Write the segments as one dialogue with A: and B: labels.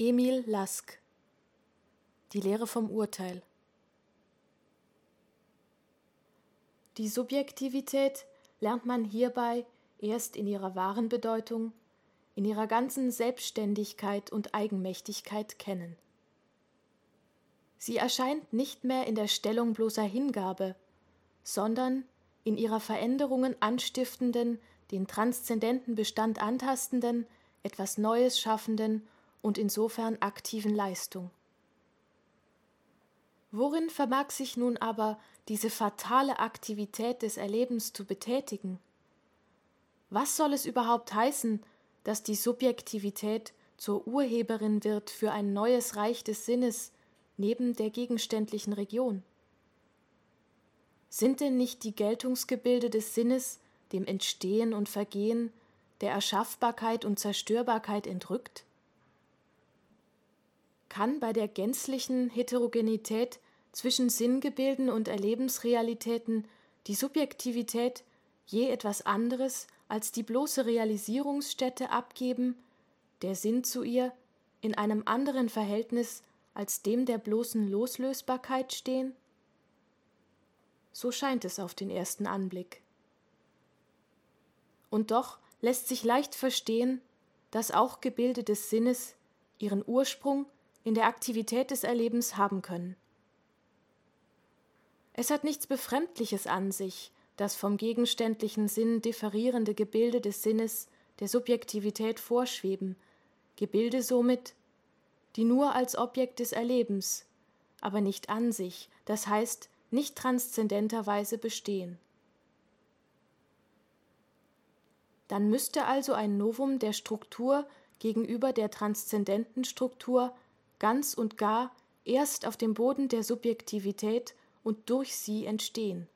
A: Emil Lask Die Lehre vom Urteil Die Subjektivität lernt man hierbei erst in ihrer wahren Bedeutung, in ihrer ganzen Selbstständigkeit und Eigenmächtigkeit kennen. Sie erscheint nicht mehr in der Stellung bloßer Hingabe, sondern in ihrer Veränderungen anstiftenden, den transzendenten Bestand antastenden, etwas Neues schaffenden und insofern aktiven Leistung. Worin vermag sich nun aber diese fatale Aktivität des Erlebens zu betätigen? Was soll es überhaupt heißen, dass die Subjektivität zur Urheberin wird für ein neues Reich des Sinnes neben der gegenständlichen Region? Sind denn nicht die Geltungsgebilde des Sinnes dem Entstehen und Vergehen, der Erschaffbarkeit und Zerstörbarkeit entrückt? Kann bei der gänzlichen Heterogenität zwischen Sinngebilden und Erlebensrealitäten die Subjektivität je etwas anderes als die bloße Realisierungsstätte abgeben, der Sinn zu ihr in einem anderen Verhältnis als dem der bloßen Loslösbarkeit stehen? So scheint es auf den ersten Anblick. Und doch lässt sich leicht verstehen, dass auch Gebilde des Sinnes ihren Ursprung in der Aktivität des Erlebens haben können. Es hat nichts Befremdliches an sich, dass vom gegenständlichen Sinn differierende Gebilde des Sinnes der Subjektivität vorschweben, Gebilde somit, die nur als Objekt des Erlebens, aber nicht an sich, das heißt nicht transzendenterweise bestehen. Dann müsste also ein Novum der Struktur gegenüber der transzendenten Struktur ganz und gar erst auf dem Boden der Subjektivität und durch sie entstehen.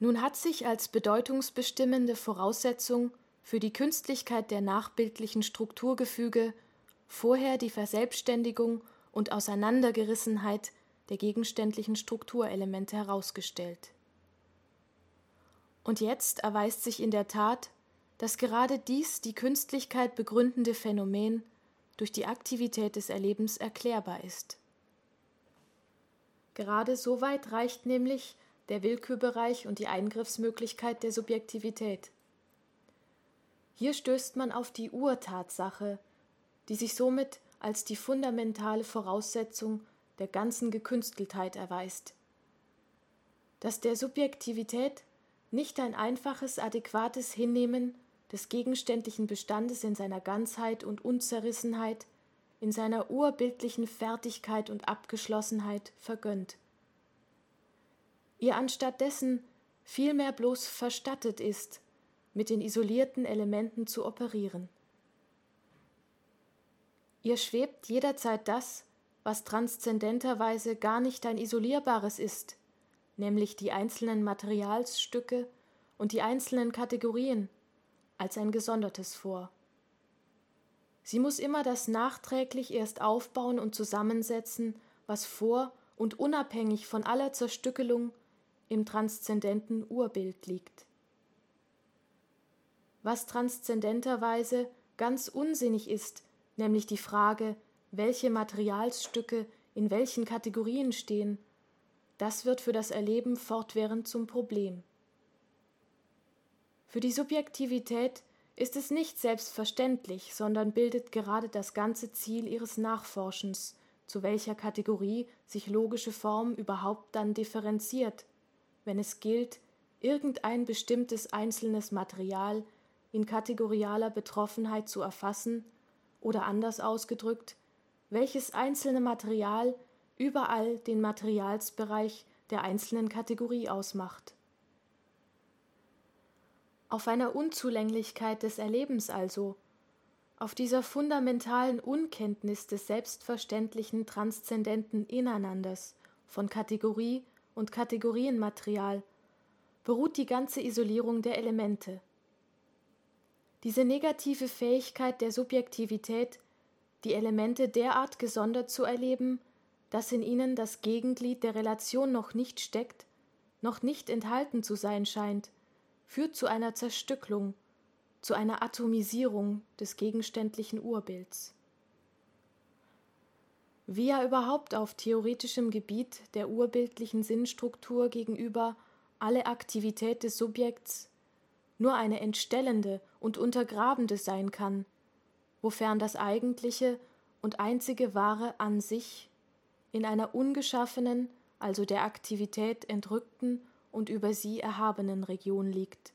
A: Nun hat sich als bedeutungsbestimmende Voraussetzung für die Künstlichkeit der nachbildlichen Strukturgefüge vorher die Verselbstständigung und Auseinandergerissenheit der gegenständlichen Strukturelemente herausgestellt. Und jetzt erweist sich in der Tat, dass gerade dies die Künstlichkeit begründende Phänomen durch die Aktivität des Erlebens erklärbar ist. Gerade so weit reicht nämlich der Willkürbereich und die Eingriffsmöglichkeit der Subjektivität. Hier stößt man auf die Urtatsache, die sich somit als die fundamentale Voraussetzung der ganzen Gekünsteltheit erweist. Dass der Subjektivität nicht ein einfaches, adäquates Hinnehmen des gegenständlichen Bestandes in seiner Ganzheit und Unzerrissenheit, in seiner urbildlichen Fertigkeit und Abgeschlossenheit vergönnt. Ihr anstattdessen vielmehr bloß verstattet ist, mit den isolierten Elementen zu operieren. Ihr schwebt jederzeit das, was transzendenterweise gar nicht ein isolierbares ist, nämlich die einzelnen Materialsstücke und die einzelnen Kategorien, als ein gesondertes vor. Sie muss immer das nachträglich erst aufbauen und zusammensetzen, was vor und unabhängig von aller Zerstückelung im transzendenten Urbild liegt. Was transzendenterweise ganz unsinnig ist, nämlich die Frage, welche Materialsstücke in welchen Kategorien stehen, das wird für das Erleben fortwährend zum Problem. Für die Subjektivität ist es nicht selbstverständlich, sondern bildet gerade das ganze Ziel ihres Nachforschens, zu welcher Kategorie sich logische Form überhaupt dann differenziert, wenn es gilt, irgendein bestimmtes einzelnes Material in kategorialer Betroffenheit zu erfassen oder anders ausgedrückt, welches einzelne Material überall den Materialsbereich der einzelnen Kategorie ausmacht. Auf einer Unzulänglichkeit des Erlebens also, auf dieser fundamentalen Unkenntnis des selbstverständlichen transzendenten Ineinanders von Kategorie und Kategorienmaterial beruht die ganze Isolierung der Elemente. Diese negative Fähigkeit der Subjektivität die Elemente derart gesondert zu erleben, dass in ihnen das Gegenglied der Relation noch nicht steckt, noch nicht enthalten zu sein scheint, führt zu einer Zerstücklung, zu einer Atomisierung des gegenständlichen Urbilds. Wie er überhaupt auf theoretischem Gebiet der urbildlichen Sinnstruktur gegenüber alle Aktivität des Subjekts nur eine entstellende und untergrabende sein kann, wofern das eigentliche und einzige Wahre an sich in einer ungeschaffenen, also der Aktivität entrückten und über sie erhabenen Region liegt.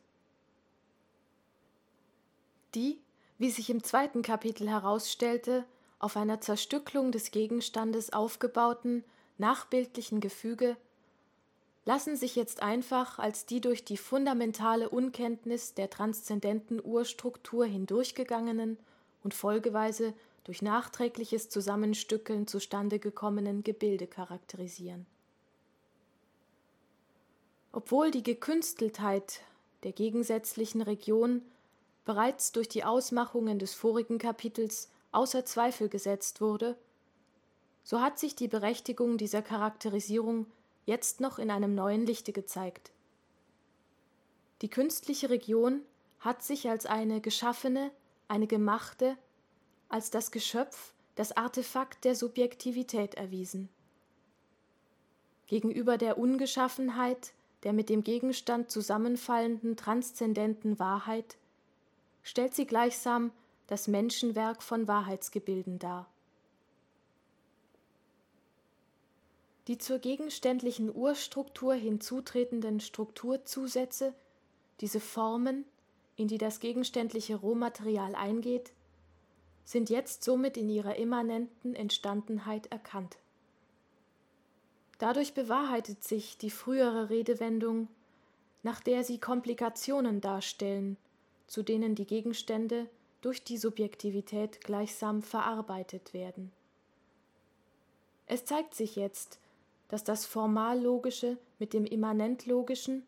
A: Die, wie sich im zweiten Kapitel herausstellte, auf einer Zerstücklung des Gegenstandes aufgebauten, nachbildlichen Gefüge lassen sich jetzt einfach als die durch die fundamentale Unkenntnis der transzendenten Urstruktur hindurchgegangenen und folgeweise durch nachträgliches Zusammenstückeln zustande gekommenen Gebilde charakterisieren. Obwohl die Gekünsteltheit der gegensätzlichen Region bereits durch die Ausmachungen des vorigen Kapitels außer Zweifel gesetzt wurde, so hat sich die Berechtigung dieser Charakterisierung jetzt noch in einem neuen Lichte gezeigt. Die künstliche Region hat sich als eine geschaffene, eine gemachte, als das Geschöpf, das Artefakt der Subjektivität erwiesen. Gegenüber der Ungeschaffenheit, der mit dem Gegenstand zusammenfallenden transzendenten Wahrheit, stellt sie gleichsam das Menschenwerk von Wahrheitsgebilden dar. Die zur gegenständlichen Urstruktur hinzutretenden Strukturzusätze, diese Formen, in die das gegenständliche Rohmaterial eingeht, sind jetzt somit in ihrer immanenten Entstandenheit erkannt. Dadurch bewahrheitet sich die frühere Redewendung, nach der sie Komplikationen darstellen, zu denen die Gegenstände durch die Subjektivität gleichsam verarbeitet werden. Es zeigt sich jetzt, dass das formal-logische mit dem immanent-logischen,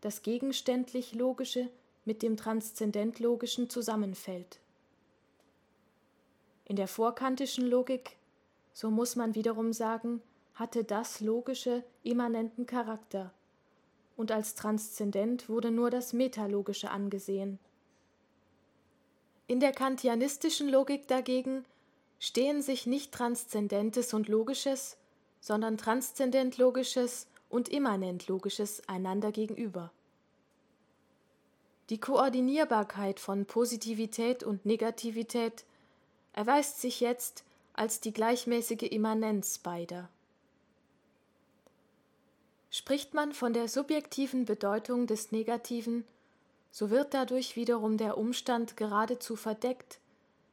A: das gegenständlich-logische mit dem transzendent-logischen zusammenfällt. In der vorkantischen Logik, so muss man wiederum sagen, hatte das Logische immanenten Charakter, und als transzendent wurde nur das Metalogische angesehen. In der kantianistischen Logik dagegen stehen sich nicht Transzendentes und Logisches, sondern transzendent Logisches und immanent Logisches einander gegenüber. Die Koordinierbarkeit von Positivität und Negativität erweist sich jetzt als die gleichmäßige Immanenz beider. Spricht man von der subjektiven Bedeutung des Negativen, so wird dadurch wiederum der Umstand geradezu verdeckt,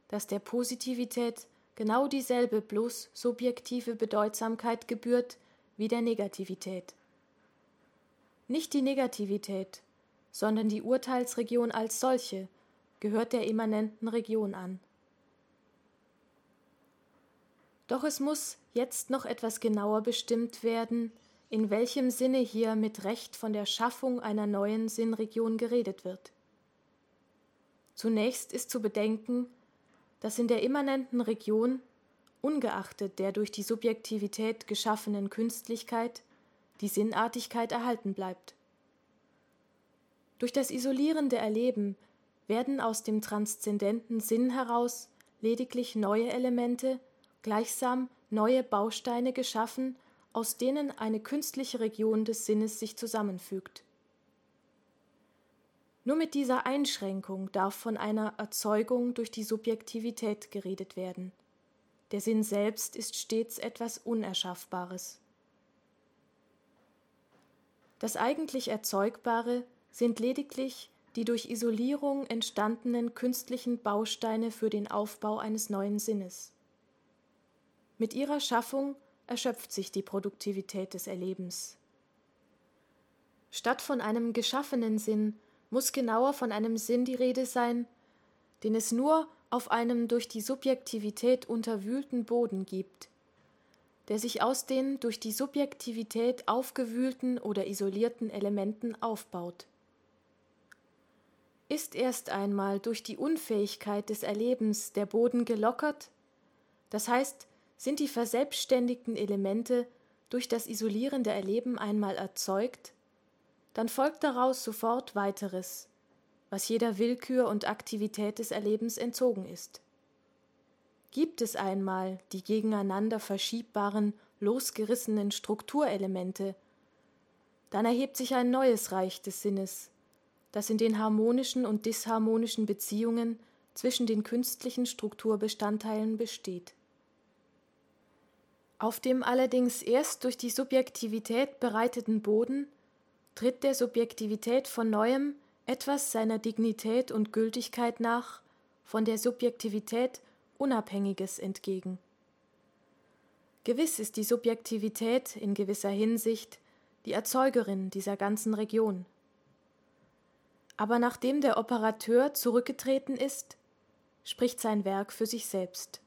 A: dass der Positivität genau dieselbe bloß subjektive Bedeutsamkeit gebührt wie der Negativität. Nicht die Negativität, sondern die Urteilsregion als solche gehört der immanenten Region an. Doch es muss jetzt noch etwas genauer bestimmt werden, in welchem Sinne hier mit Recht von der Schaffung einer neuen Sinnregion geredet wird. Zunächst ist zu bedenken, dass in der immanenten Region, ungeachtet der durch die Subjektivität geschaffenen Künstlichkeit, die Sinnartigkeit erhalten bleibt. Durch das isolierende Erleben werden aus dem transzendenten Sinn heraus lediglich neue Elemente, gleichsam neue Bausteine geschaffen aus denen eine künstliche Region des Sinnes sich zusammenfügt. Nur mit dieser Einschränkung darf von einer Erzeugung durch die Subjektivität geredet werden. Der Sinn selbst ist stets etwas Unerschaffbares. Das eigentlich Erzeugbare sind lediglich die durch Isolierung entstandenen künstlichen Bausteine für den Aufbau eines neuen Sinnes. Mit ihrer Schaffung erschöpft sich die Produktivität des Erlebens. Statt von einem geschaffenen Sinn muss genauer von einem Sinn die Rede sein, den es nur auf einem durch die Subjektivität unterwühlten Boden gibt, der sich aus den durch die Subjektivität aufgewühlten oder isolierten Elementen aufbaut. Ist erst einmal durch die Unfähigkeit des Erlebens der Boden gelockert, das heißt sind die verselbstständigten Elemente durch das isolierende Erleben einmal erzeugt, dann folgt daraus sofort weiteres, was jeder Willkür und Aktivität des Erlebens entzogen ist. Gibt es einmal die gegeneinander verschiebbaren, losgerissenen Strukturelemente, dann erhebt sich ein neues Reich des Sinnes, das in den harmonischen und disharmonischen Beziehungen zwischen den künstlichen Strukturbestandteilen besteht. Auf dem allerdings erst durch die Subjektivität bereiteten Boden tritt der Subjektivität von neuem etwas seiner Dignität und Gültigkeit nach, von der Subjektivität Unabhängiges entgegen. Gewiss ist die Subjektivität in gewisser Hinsicht die Erzeugerin dieser ganzen Region. Aber nachdem der Operateur zurückgetreten ist, spricht sein Werk für sich selbst.